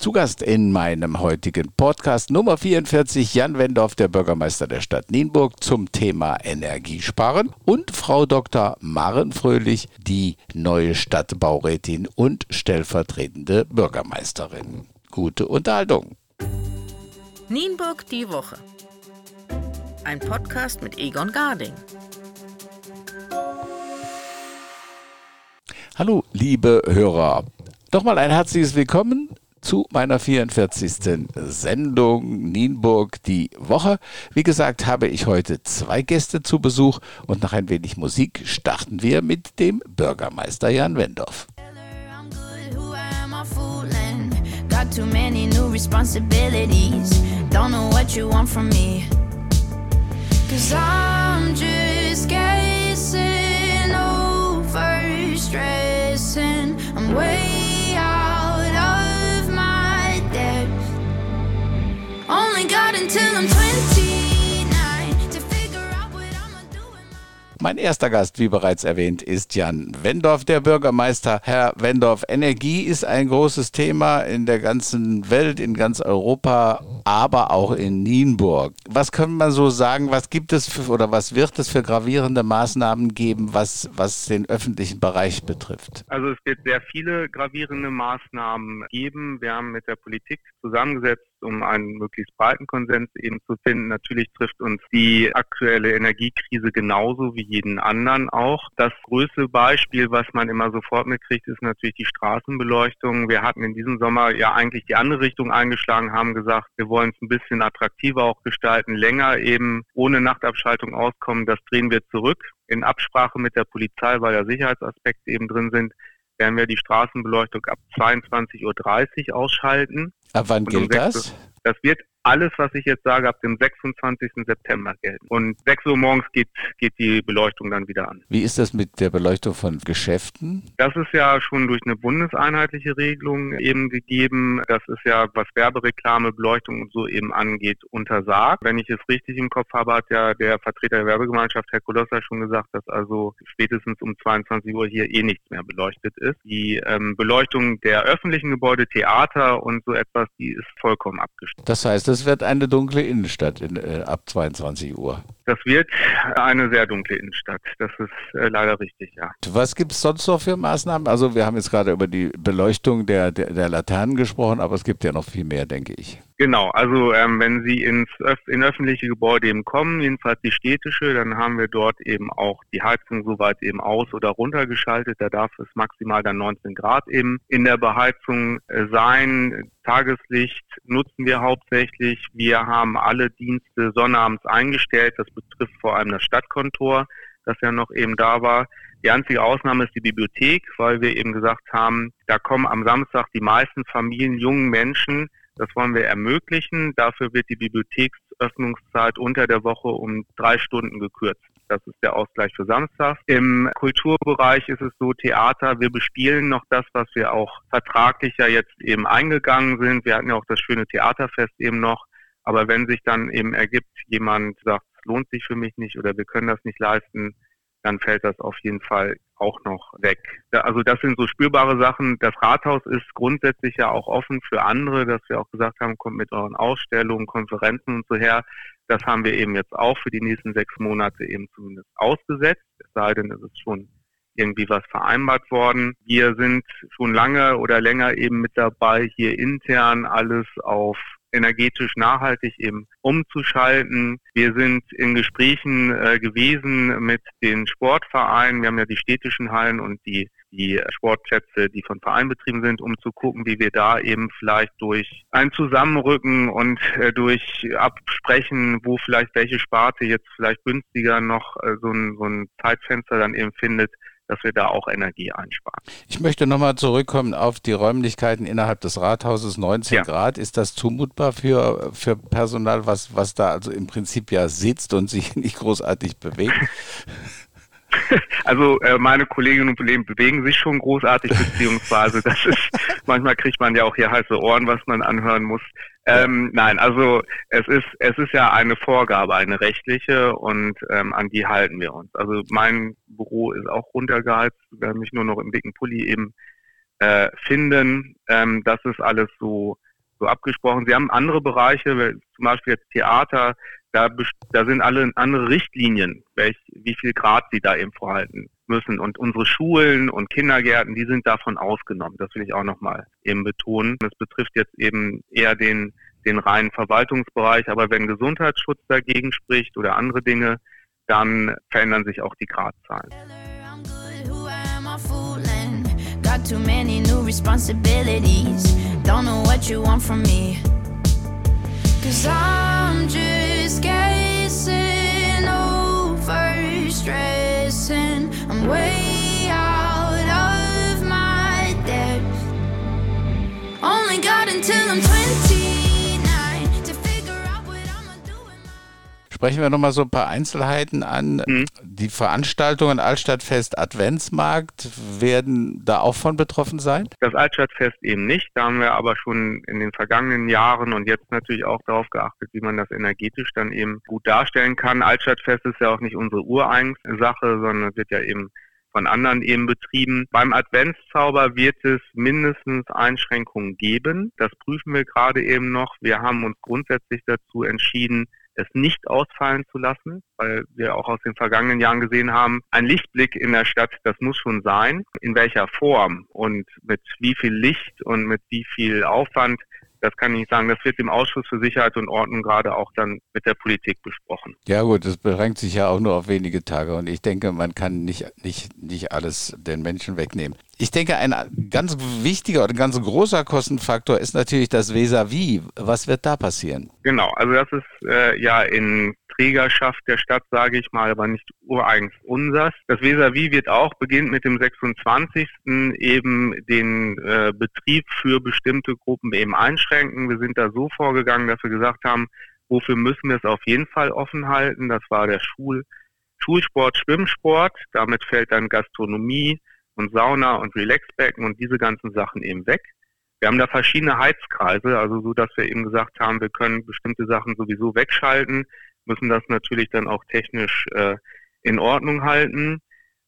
Zu Gast in meinem heutigen Podcast Nummer 44 Jan Wendorf, der Bürgermeister der Stadt Nienburg zum Thema Energiesparen und Frau Dr. Maren Fröhlich, die neue Stadtbaurätin und stellvertretende Bürgermeisterin. Gute Unterhaltung. Nienburg die Woche. Ein Podcast mit Egon Garding. Hallo, liebe Hörer. Nochmal ein herzliches Willkommen zu meiner 44. Sendung Nienburg die Woche. Wie gesagt, habe ich heute zwei Gäste zu Besuch und nach ein wenig Musik starten wir mit dem Bürgermeister Jan Wendorf. Got too Mein erster Gast, wie bereits erwähnt, ist Jan Wendorf, der Bürgermeister. Herr Wendorf, Energie ist ein großes Thema in der ganzen Welt, in ganz Europa, aber auch in Nienburg. Was kann man so sagen, was gibt es für, oder was wird es für gravierende Maßnahmen geben, was, was den öffentlichen Bereich betrifft? Also es wird sehr viele gravierende Maßnahmen geben. Wir haben mit der Politik zusammengesetzt, um einen möglichst breiten Konsens eben zu finden. Natürlich trifft uns die aktuelle Energiekrise genauso wie jeden anderen auch. Das größte Beispiel, was man immer sofort mitkriegt, ist natürlich die Straßenbeleuchtung. Wir hatten in diesem Sommer ja eigentlich die andere Richtung eingeschlagen, haben gesagt, wir wollen es ein bisschen attraktiver auch gestalten, länger eben ohne Nachtabschaltung auskommen. Das drehen wir zurück. In Absprache mit der Polizei, weil ja Sicherheitsaspekte eben drin sind, werden wir die Straßenbeleuchtung ab 22.30 Uhr ausschalten. Ab wann gilt das? Das wird alles, was ich jetzt sage, ab dem 26. September gelten. Und 6 Uhr morgens geht, geht die Beleuchtung dann wieder an. Wie ist das mit der Beleuchtung von Geschäften? Das ist ja schon durch eine bundeseinheitliche Regelung eben gegeben. Das ist ja, was Werbereklame, Beleuchtung und so eben angeht, untersagt. Wenn ich es richtig im Kopf habe, hat ja der Vertreter der Werbegemeinschaft, Herr Kolosser, schon gesagt, dass also spätestens um 22 Uhr hier eh nichts mehr beleuchtet ist. Die ähm, Beleuchtung der öffentlichen Gebäude, Theater und so etwas, die ist vollkommen abgestellt. Das heißt, das wird eine dunkle Innenstadt in, äh, ab 22 Uhr. Das wird eine sehr dunkle Innenstadt. Das ist äh, leider richtig, ja. Was gibt es sonst noch für Maßnahmen? Also wir haben jetzt gerade über die Beleuchtung der, der, der Laternen gesprochen, aber es gibt ja noch viel mehr, denke ich. Genau, also ähm, wenn Sie ins in öffentliche Gebäude eben kommen, jedenfalls die städtische, dann haben wir dort eben auch die Heizung soweit eben aus oder runtergeschaltet. Da darf es maximal dann 19 Grad eben in der Beheizung äh, sein. Tageslicht nutzen wir hauptsächlich. Wir haben alle Dienste sonnabends eingestellt. Das betrifft vor allem das Stadtkontor, das ja noch eben da war. Die einzige Ausnahme ist die Bibliothek, weil wir eben gesagt haben, da kommen am Samstag die meisten Familien, jungen Menschen, das wollen wir ermöglichen. Dafür wird die Bibliotheksöffnungszeit unter der Woche um drei Stunden gekürzt. Das ist der Ausgleich für Samstag. Im Kulturbereich ist es so, Theater, wir bespielen noch das, was wir auch vertraglich ja jetzt eben eingegangen sind. Wir hatten ja auch das schöne Theaterfest eben noch. Aber wenn sich dann eben ergibt, jemand sagt, es lohnt sich für mich nicht oder wir können das nicht leisten, dann fällt das auf jeden Fall auch noch weg. Also das sind so spürbare Sachen. Das Rathaus ist grundsätzlich ja auch offen für andere, dass wir auch gesagt haben, kommt mit euren Ausstellungen, Konferenzen und so her. Das haben wir eben jetzt auch für die nächsten sechs Monate eben zumindest ausgesetzt. Es sei denn, es ist schon irgendwie was vereinbart worden. Wir sind schon lange oder länger eben mit dabei, hier intern alles auf energetisch nachhaltig eben umzuschalten. Wir sind in Gesprächen äh, gewesen mit den Sportvereinen. Wir haben ja die städtischen Hallen und die die Sportplätze, die von Vereinen betrieben sind, um zu gucken, wie wir da eben vielleicht durch ein Zusammenrücken und äh, durch Absprechen, wo vielleicht welche Sparte jetzt vielleicht günstiger noch äh, so, ein, so ein Zeitfenster dann eben findet, dass wir da auch Energie einsparen. Ich möchte nochmal zurückkommen auf die Räumlichkeiten innerhalb des Rathauses. 19 ja. Grad, ist das zumutbar für, für Personal, was, was da also im Prinzip ja sitzt und sich nicht großartig bewegt? Also äh, meine Kolleginnen und Kollegen bewegen sich schon großartig, beziehungsweise das ist, manchmal kriegt man ja auch hier heiße Ohren, was man anhören muss. Ähm, nein, also es ist es ist ja eine Vorgabe, eine rechtliche und ähm, an die halten wir uns. Also mein Büro ist auch runtergeheizt, werde mich nur noch im dicken Pulli eben äh, finden. Ähm, das ist alles so so abgesprochen. Sie haben andere Bereiche, zum Beispiel jetzt Theater, da, da sind alle andere Richtlinien, welch, wie viel Grad sie da eben vorhalten müssen. Und unsere Schulen und Kindergärten, die sind davon ausgenommen. Das will ich auch nochmal eben betonen. Das betrifft jetzt eben eher den, den reinen Verwaltungsbereich. Aber wenn Gesundheitsschutz dagegen spricht oder andere Dinge, dann verändern sich auch die Gradzahlen. Got over stressing. I'm way out of my depth. Only got until I'm 29 Sprechen wir nochmal so ein paar Einzelheiten an. Mhm. Die Veranstaltungen Altstadtfest Adventsmarkt werden da auch von betroffen sein? Das Altstadtfest eben nicht. Da haben wir aber schon in den vergangenen Jahren und jetzt natürlich auch darauf geachtet, wie man das energetisch dann eben gut darstellen kann. Altstadtfest ist ja auch nicht unsere ureigens Sache, sondern wird ja eben von anderen eben betrieben. Beim Adventszauber wird es mindestens Einschränkungen geben. Das prüfen wir gerade eben noch. Wir haben uns grundsätzlich dazu entschieden, es nicht ausfallen zu lassen, weil wir auch aus den vergangenen Jahren gesehen haben, ein Lichtblick in der Stadt, das muss schon sein. In welcher Form und mit wie viel Licht und mit wie viel Aufwand, das kann ich nicht sagen. Das wird im Ausschuss für Sicherheit und Ordnung gerade auch dann mit der Politik besprochen. Ja gut, das beschränkt sich ja auch nur auf wenige Tage und ich denke, man kann nicht, nicht, nicht alles den Menschen wegnehmen. Ich denke, ein ganz wichtiger oder ganz großer Kostenfaktor ist natürlich das Vis-à-vis. -vis. Was wird da passieren? Genau, also das ist äh, ja in Trägerschaft der Stadt, sage ich mal, aber nicht ureigens unsers. Das Vis-à-vis -vis wird auch, beginnt mit dem 26. eben den äh, Betrieb für bestimmte Gruppen eben einschränken. Wir sind da so vorgegangen, dass wir gesagt haben, wofür müssen wir es auf jeden Fall offen halten? Das war der Schul Schulsport, Schwimmsport. Damit fällt dann Gastronomie, und Sauna und Relaxbecken und diese ganzen Sachen eben weg. Wir haben da verschiedene Heizkreise, also so, dass wir eben gesagt haben, wir können bestimmte Sachen sowieso wegschalten, müssen das natürlich dann auch technisch äh, in Ordnung halten.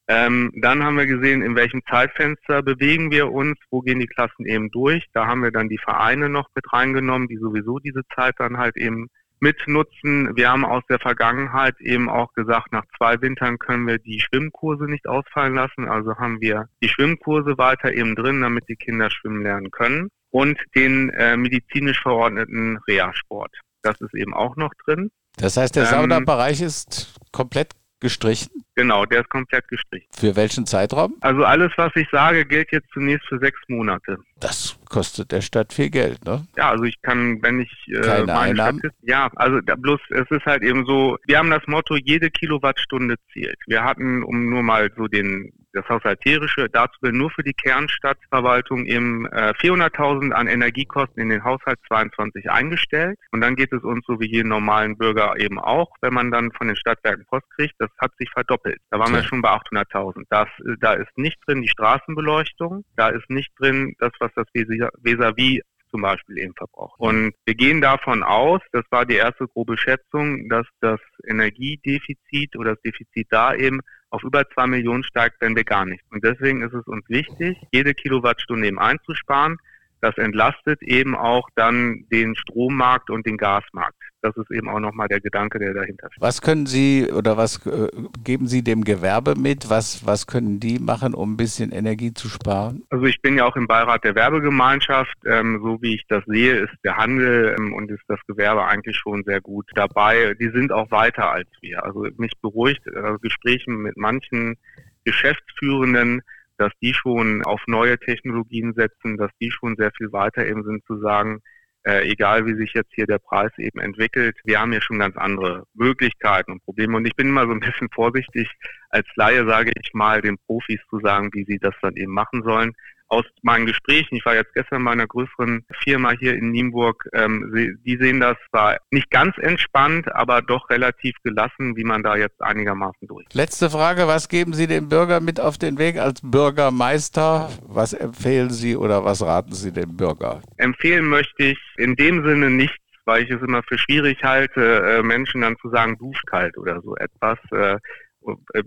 Ähm, dann haben wir gesehen, in welchem Zeitfenster bewegen wir uns, wo gehen die Klassen eben durch. Da haben wir dann die Vereine noch mit reingenommen, die sowieso diese Zeit dann halt eben mitnutzen. Wir haben aus der Vergangenheit eben auch gesagt, nach zwei Wintern können wir die Schwimmkurse nicht ausfallen lassen. Also haben wir die Schwimmkurse weiter eben drin, damit die Kinder schwimmen lernen können. Und den äh, medizinisch verordneten Reha-Sport. Das ist eben auch noch drin. Das heißt, der ähm, Saunabereich ist komplett gestrichen? Genau, der ist komplett gestrichen. Für welchen Zeitraum? Also alles, was ich sage, gilt jetzt zunächst für sechs Monate. Das kostet der Stadt viel Geld, ne? Ja, also ich kann, wenn ich äh, keine Einnahmen. ja, also da, bloß es ist halt eben so, wir haben das Motto, jede Kilowattstunde zählt. Wir hatten, um nur mal so den das Haushalterische dazu will nur für die Kernstadtverwaltung eben äh, 400.000 an Energiekosten in den Haushalt 22 eingestellt. Und dann geht es uns so wie jeden normalen Bürger eben auch, wenn man dann von den Stadtwerken Post kriegt, das hat sich verdoppelt. Da waren okay. wir schon bei 800.000. Das, da ist nicht drin die Straßenbeleuchtung, da ist nicht drin das, was das vis-à-vis zum Beispiel eben verbraucht. Und wir gehen davon aus, das war die erste grobe Schätzung, dass das Energiedefizit oder das Defizit da eben auf über zwei Millionen steigt, wenn wir gar nichts. Und deswegen ist es uns wichtig, jede Kilowattstunde eben einzusparen. Das entlastet eben auch dann den Strommarkt und den Gasmarkt. Das ist eben auch nochmal der Gedanke, der dahinter steht. Was können Sie oder was äh, geben Sie dem Gewerbe mit? Was, was können die machen, um ein bisschen Energie zu sparen? Also ich bin ja auch im Beirat der Werbegemeinschaft. Ähm, so wie ich das sehe, ist der Handel ähm, und ist das Gewerbe eigentlich schon sehr gut dabei. Die sind auch weiter als wir. Also mich beruhigt äh, Gesprächen mit manchen Geschäftsführenden, dass die schon auf neue Technologien setzen, dass die schon sehr viel weiter eben sind zu sagen, äh, egal wie sich jetzt hier der Preis eben entwickelt, wir haben hier schon ganz andere Möglichkeiten und Probleme. Und ich bin immer so ein bisschen vorsichtig, als Laie sage ich mal, den Profis zu sagen, wie sie das dann eben machen sollen aus meinen Gesprächen, ich war jetzt gestern bei einer größeren Firma hier in Nienburg, ähm, die sehen das zwar nicht ganz entspannt, aber doch relativ gelassen, wie man da jetzt einigermaßen durch. Letzte Frage, was geben Sie dem Bürger mit auf den Weg als Bürgermeister? Was empfehlen Sie oder was raten Sie dem Bürger? Empfehlen möchte ich in dem Sinne nichts, weil ich es immer für schwierig halte, äh, Menschen dann zu sagen, dusch kalt oder so etwas. Äh,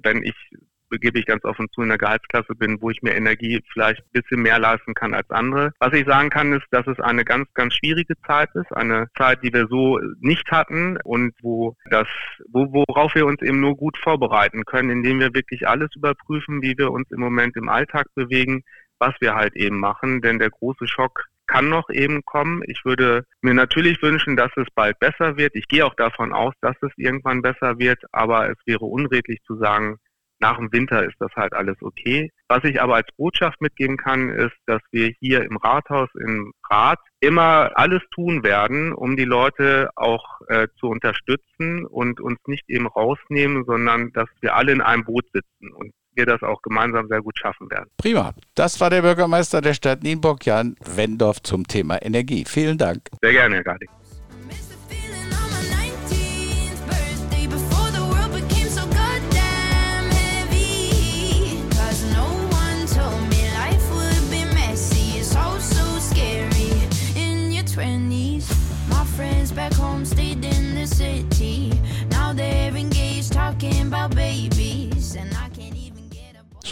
wenn ich gebe ich ganz offen zu, in der Gehaltsklasse bin, wo ich mir Energie vielleicht ein bisschen mehr leisten kann als andere. Was ich sagen kann, ist, dass es eine ganz, ganz schwierige Zeit ist, eine Zeit, die wir so nicht hatten und wo das, wo, worauf wir uns eben nur gut vorbereiten können, indem wir wirklich alles überprüfen, wie wir uns im Moment im Alltag bewegen, was wir halt eben machen, denn der große Schock kann noch eben kommen. Ich würde mir natürlich wünschen, dass es bald besser wird. Ich gehe auch davon aus, dass es irgendwann besser wird, aber es wäre unredlich zu sagen, nach dem Winter ist das halt alles okay. Was ich aber als Botschaft mitgeben kann, ist, dass wir hier im Rathaus, im Rat, immer alles tun werden, um die Leute auch äh, zu unterstützen und uns nicht eben rausnehmen, sondern dass wir alle in einem Boot sitzen. Und wir das auch gemeinsam sehr gut schaffen werden. Prima. Das war der Bürgermeister der Stadt Nienburg, Jan Wendorf, zum Thema Energie. Vielen Dank. Sehr gerne, Herr Gadi.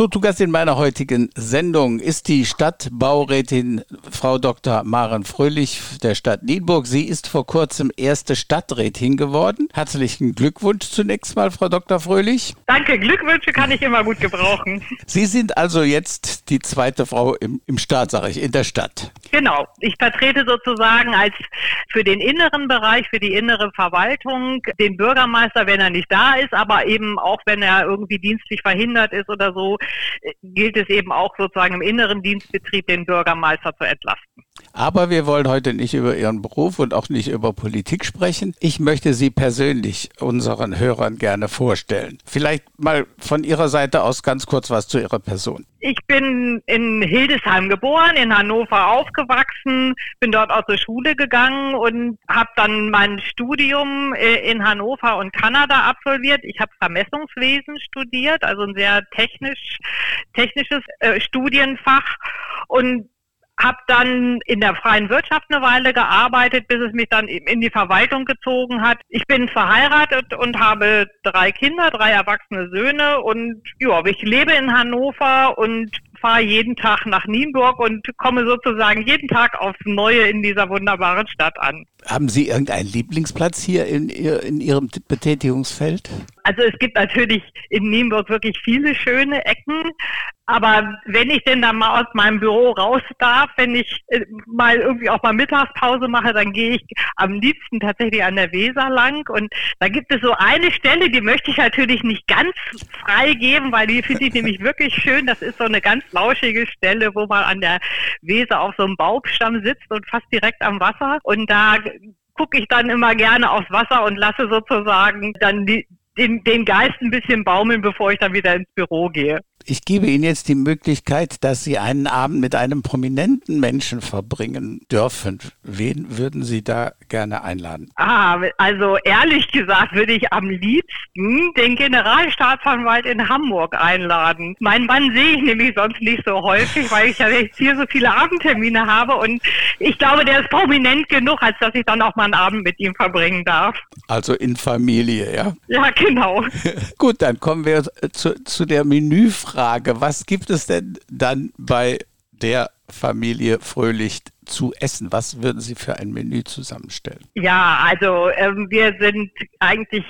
So, zu Gast in meiner heutigen Sendung ist die Stadtbaurätin Frau Dr. Maren Fröhlich der Stadt Nienburg. Sie ist vor kurzem erste Stadträtin geworden. Herzlichen Glückwunsch zunächst mal, Frau Dr. Fröhlich. Danke, Glückwünsche kann ich immer gut gebrauchen. Sie sind also jetzt die zweite Frau im, im Staat, sage ich, in der Stadt. Genau. Ich vertrete sozusagen als für den inneren Bereich, für die innere Verwaltung den Bürgermeister, wenn er nicht da ist, aber eben auch, wenn er irgendwie dienstlich verhindert ist oder so, gilt es eben auch sozusagen im inneren Dienstbetrieb den Bürgermeister zu entlasten. Aber wir wollen heute nicht über Ihren Beruf und auch nicht über Politik sprechen. Ich möchte Sie persönlich unseren Hörern gerne vorstellen. Vielleicht mal von Ihrer Seite aus ganz kurz was zu Ihrer Person. Ich bin in Hildesheim geboren, in Hannover aufgewachsen, bin dort aus der Schule gegangen und habe dann mein Studium äh, in Hannover und Kanada absolviert. Ich habe Vermessungswesen studiert, also ein sehr technisch, technisches äh, Studienfach und habe dann in der freien Wirtschaft eine Weile gearbeitet, bis es mich dann in die Verwaltung gezogen hat. Ich bin verheiratet und habe drei Kinder, drei erwachsene Söhne und ja, ich lebe in Hannover und fahre jeden Tag nach Nienburg und komme sozusagen jeden Tag aufs Neue in dieser wunderbaren Stadt an. Haben Sie irgendeinen Lieblingsplatz hier in, in Ihrem Betätigungsfeld? Also es gibt natürlich in Nienburg wirklich viele schöne Ecken. Aber wenn ich denn dann mal aus meinem Büro raus darf, wenn ich äh, mal irgendwie auch mal Mittagspause mache, dann gehe ich am liebsten tatsächlich an der Weser lang. Und da gibt es so eine Stelle, die möchte ich natürlich nicht ganz frei geben, weil die finde ich nämlich wirklich schön. Das ist so eine ganz lauschige Stelle, wo man an der Weser auf so einem Baumstamm sitzt und fast direkt am Wasser. Und da gucke ich dann immer gerne aufs Wasser und lasse sozusagen dann die, den, den Geist ein bisschen baumeln, bevor ich dann wieder ins Büro gehe. Ich gebe Ihnen jetzt die Möglichkeit, dass Sie einen Abend mit einem prominenten Menschen verbringen dürfen. Wen würden Sie da gerne einladen? Ah, also ehrlich gesagt würde ich am liebsten den Generalstaatsanwalt in Hamburg einladen. Meinen Mann sehe ich nämlich sonst nicht so häufig, weil ich ja jetzt hier so viele Abendtermine habe und ich glaube, der ist prominent genug, als dass ich dann auch mal einen Abend mit ihm verbringen darf. Also in Familie, ja? Ja, genau. Gut, dann kommen wir zu, zu der Menüfrage. Frage, was gibt es denn dann bei der Familie Fröhlich zu essen? Was würden Sie für ein Menü zusammenstellen? Ja, also ähm, wir sind eigentlich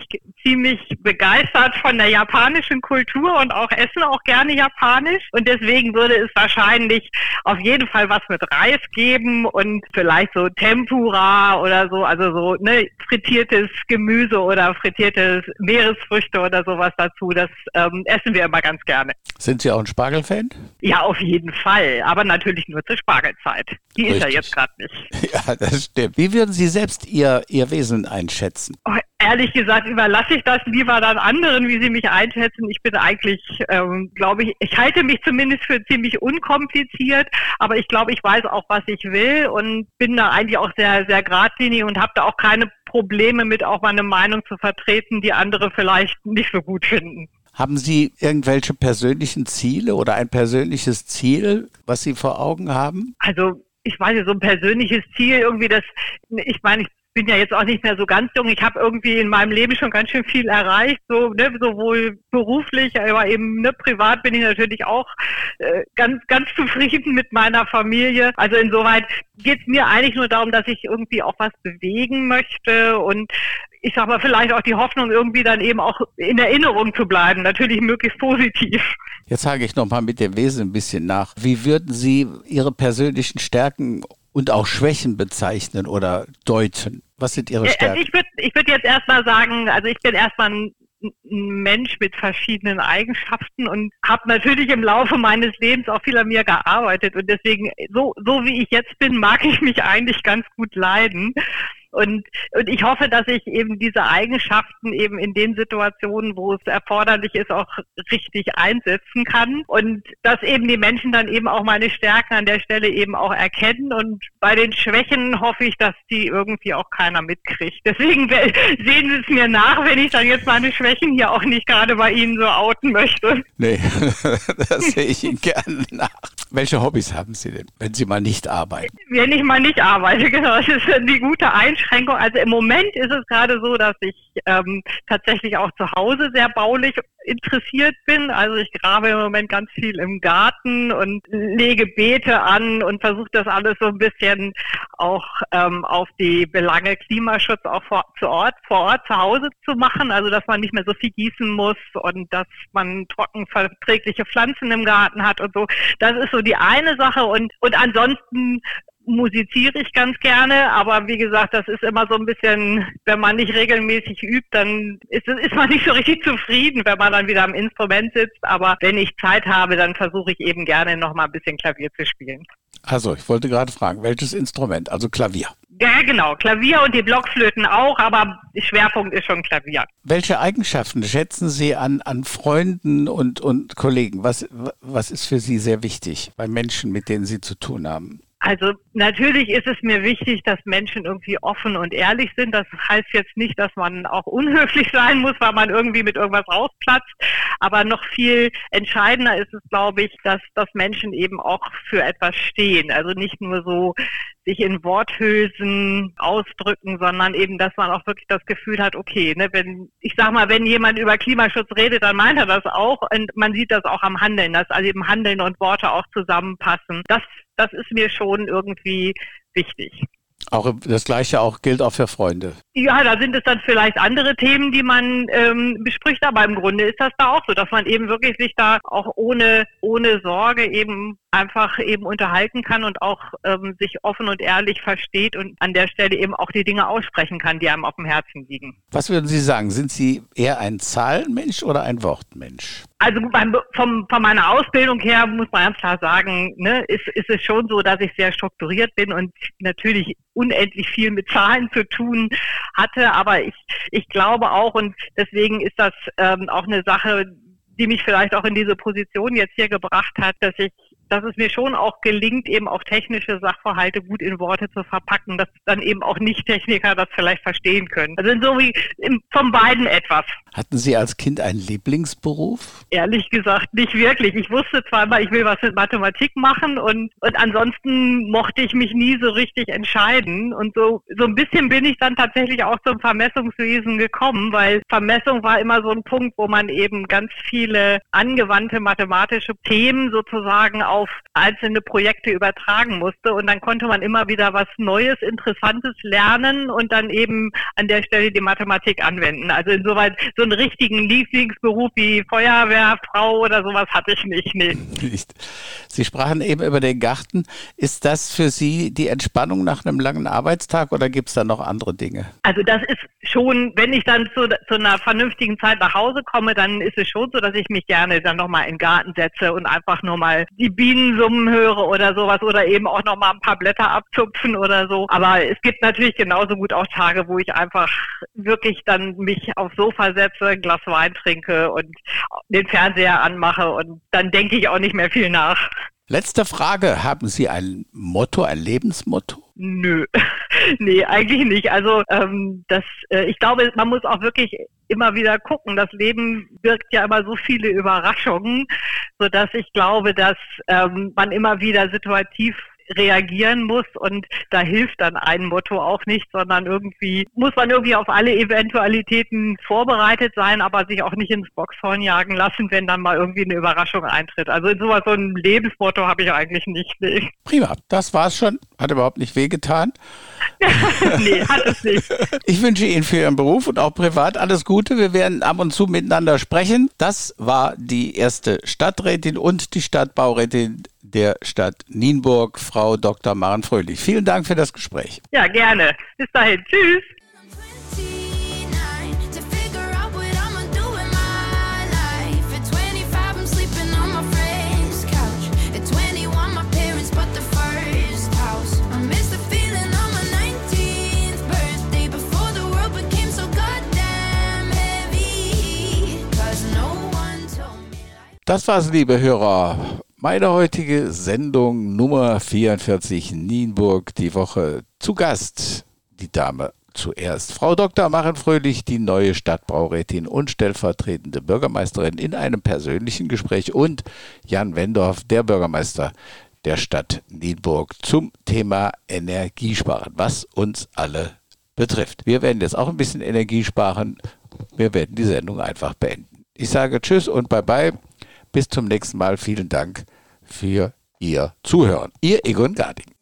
ziemlich begeistert von der japanischen Kultur und auch essen auch gerne japanisch. Und deswegen würde es wahrscheinlich auf jeden Fall was mit Reis geben und vielleicht so Tempura oder so, also so ne, frittiertes Gemüse oder frittiertes Meeresfrüchte oder sowas dazu. Das ähm, essen wir immer ganz gerne. Sind Sie auch ein Spargelfan? Ja, auf jeden Fall. Aber natürlich nur zur Spargelzeit. Die Richtig. ist ja jetzt gerade nicht. Ja, das stimmt. Wie würden Sie selbst Ihr, Ihr Wesen einschätzen? Oh, ehrlich gesagt überlasse ich das lieber dann anderen, wie sie mich einschätzen. Ich bin eigentlich, ähm, glaube ich, ich halte mich zumindest für ziemlich unkompliziert, aber ich glaube, ich weiß auch, was ich will und bin da eigentlich auch sehr, sehr geradlinig und habe da auch keine Probleme mit, auch meine Meinung zu vertreten, die andere vielleicht nicht so gut finden. Haben Sie irgendwelche persönlichen Ziele oder ein persönliches Ziel, was Sie vor Augen haben? Also ich weiß nicht, so ein persönliches Ziel irgendwie, das, ich meine, ich bin ja jetzt auch nicht mehr so ganz jung. Ich habe irgendwie in meinem Leben schon ganz schön viel erreicht, so ne, sowohl beruflich, aber eben ne, privat bin ich natürlich auch äh, ganz ganz zufrieden mit meiner Familie. Also insoweit geht es mir eigentlich nur darum, dass ich irgendwie auch was bewegen möchte und ich sag mal, vielleicht auch die Hoffnung, irgendwie dann eben auch in Erinnerung zu bleiben. Natürlich möglichst positiv. Jetzt hake ich nochmal mit dem Wesen ein bisschen nach. Wie würden Sie Ihre persönlichen Stärken und auch Schwächen bezeichnen oder deuten? Was sind Ihre Stärken? Also ich würde ich würd jetzt erstmal sagen, also ich bin erstmal ein ein Mensch mit verschiedenen Eigenschaften und habe natürlich im Laufe meines Lebens auch viel an mir gearbeitet und deswegen so so wie ich jetzt bin, mag ich mich eigentlich ganz gut leiden. Und, und ich hoffe, dass ich eben diese Eigenschaften eben in den Situationen, wo es erforderlich ist, auch richtig einsetzen kann. Und dass eben die Menschen dann eben auch meine Stärken an der Stelle eben auch erkennen. Und bei den Schwächen hoffe ich, dass die irgendwie auch keiner mitkriegt. Deswegen sehen Sie es mir nach, wenn ich dann jetzt meine Schwächen hier auch nicht gerade bei Ihnen so outen möchte. Nee, das sehe ich Ihnen gerne nach. Welche Hobbys haben Sie denn, wenn Sie mal nicht arbeiten? Wenn ich mal nicht arbeite, genau. Das ist die gute Einstellung Einschränkung. Also im Moment ist es gerade so, dass ich ähm, tatsächlich auch zu Hause sehr baulich interessiert bin. Also ich grabe im Moment ganz viel im Garten und lege Beete an und versuche das alles so ein bisschen auch ähm, auf die Belange Klimaschutz auch vor, zu Ort, vor Ort zu Hause zu machen. Also dass man nicht mehr so viel gießen muss und dass man trockenverträgliche Pflanzen im Garten hat und so. Das ist so die eine Sache und, und ansonsten musiziere ich ganz gerne, aber wie gesagt, das ist immer so ein bisschen, wenn man nicht regelmäßig übt, dann ist, ist man nicht so richtig zufrieden, wenn man dann wieder am Instrument sitzt. Aber wenn ich Zeit habe, dann versuche ich eben gerne noch mal ein bisschen Klavier zu spielen. Also, ich wollte gerade fragen, welches Instrument? Also Klavier. Ja, genau. Klavier und die Blockflöten auch, aber Schwerpunkt ist schon Klavier. Welche Eigenschaften schätzen Sie an, an Freunden und, und Kollegen? Was, was ist für Sie sehr wichtig bei Menschen, mit denen Sie zu tun haben? Also natürlich ist es mir wichtig, dass Menschen irgendwie offen und ehrlich sind. Das heißt jetzt nicht, dass man auch unhöflich sein muss, weil man irgendwie mit irgendwas rausplatzt. Aber noch viel entscheidender ist es, glaube ich, dass, dass Menschen eben auch für etwas stehen. Also nicht nur so sich in Worthülsen ausdrücken, sondern eben, dass man auch wirklich das Gefühl hat, okay, ne, wenn, ich sag mal, wenn jemand über Klimaschutz redet, dann meint er das auch und man sieht das auch am Handeln, dass also eben Handeln und Worte auch zusammenpassen. Das das ist mir schon irgendwie wichtig. Auch das Gleiche auch gilt auch für Freunde. Ja, da sind es dann vielleicht andere Themen, die man ähm, bespricht, aber im Grunde ist das da auch so, dass man eben wirklich sich da auch ohne, ohne Sorge eben einfach eben unterhalten kann und auch ähm, sich offen und ehrlich versteht und an der Stelle eben auch die Dinge aussprechen kann, die einem auf dem Herzen liegen. Was würden Sie sagen? Sind Sie eher ein Zahlenmensch oder ein Wortmensch? Also beim, vom, von meiner Ausbildung her muss man ganz klar sagen, ne, ist, ist es schon so, dass ich sehr strukturiert bin und natürlich unendlich viel mit Zahlen zu tun hatte. Aber ich, ich glaube auch, und deswegen ist das ähm, auch eine Sache, die mich vielleicht auch in diese Position jetzt hier gebracht hat, dass ich dass es mir schon auch gelingt, eben auch technische Sachverhalte gut in Worte zu verpacken, dass dann eben auch Nicht-Techniker das vielleicht verstehen können. Also so wie von beiden etwas. Hatten Sie als Kind einen Lieblingsberuf? Ehrlich gesagt nicht wirklich. Ich wusste zweimal, ich will was mit Mathematik machen und, und ansonsten mochte ich mich nie so richtig entscheiden. Und so, so ein bisschen bin ich dann tatsächlich auch zum Vermessungswesen gekommen, weil Vermessung war immer so ein Punkt, wo man eben ganz viele angewandte mathematische Themen sozusagen auf einzelne Projekte übertragen musste. Und dann konnte man immer wieder was Neues, Interessantes lernen und dann eben an der Stelle die Mathematik anwenden. Also insoweit so einen richtigen Lieblingsberuf wie Feuerwehrfrau oder sowas hatte ich nicht. Nee. Sie sprachen eben über den Garten. Ist das für Sie die Entspannung nach einem langen Arbeitstag oder gibt es da noch andere Dinge? Also das ist schon, wenn ich dann zu, zu einer vernünftigen Zeit nach Hause komme, dann ist es schon so, dass ich mich gerne dann nochmal in den Garten setze und einfach nur mal die Bienen summen höre oder sowas oder eben auch noch mal ein paar Blätter abzupfen oder so. Aber es gibt natürlich genauso gut auch Tage, wo ich einfach wirklich dann mich aufs Sofa setze, ein Glas Wein trinke und den Fernseher anmache und dann denke ich auch nicht mehr viel nach. Letzte Frage. Haben Sie ein Motto, ein Lebensmotto? Nö, nee, eigentlich nicht. Also ähm, das, äh, ich glaube, man muss auch wirklich immer wieder gucken. Das Leben birgt ja immer so viele Überraschungen, so dass ich glaube, dass ähm, man immer wieder situativ reagieren muss und da hilft dann ein Motto auch nicht, sondern irgendwie muss man irgendwie auf alle Eventualitäten vorbereitet sein, aber sich auch nicht ins Boxhorn jagen lassen, wenn dann mal irgendwie eine Überraschung eintritt. Also in sowas so ein Lebensmotto habe ich eigentlich nicht. Nee. Prima, das war's schon. Hat überhaupt nicht wehgetan. nee, hat es nicht. Ich wünsche Ihnen für Ihren Beruf und auch privat alles Gute. Wir werden ab und zu miteinander sprechen. Das war die erste Stadträtin und die Stadtbaurätin der Stadt Nienburg, Frau Dr. Maren Fröhlich. Vielen Dank für das Gespräch. Ja, gerne. Bis dahin. Tschüss. Das war's, liebe Hörer. Meine heutige Sendung Nummer 44 Nienburg, die Woche zu Gast. Die Dame zuerst. Frau Dr. Maren Fröhlich, die neue Stadtbaurätin und stellvertretende Bürgermeisterin in einem persönlichen Gespräch und Jan Wendorf, der Bürgermeister der Stadt Nienburg zum Thema Energiesparen, was uns alle betrifft. Wir werden jetzt auch ein bisschen Energie sparen. Wir werden die Sendung einfach beenden. Ich sage Tschüss und Bye-bye. Bis zum nächsten Mal. Vielen Dank für Ihr Zuhören. Ihr Egon Garding.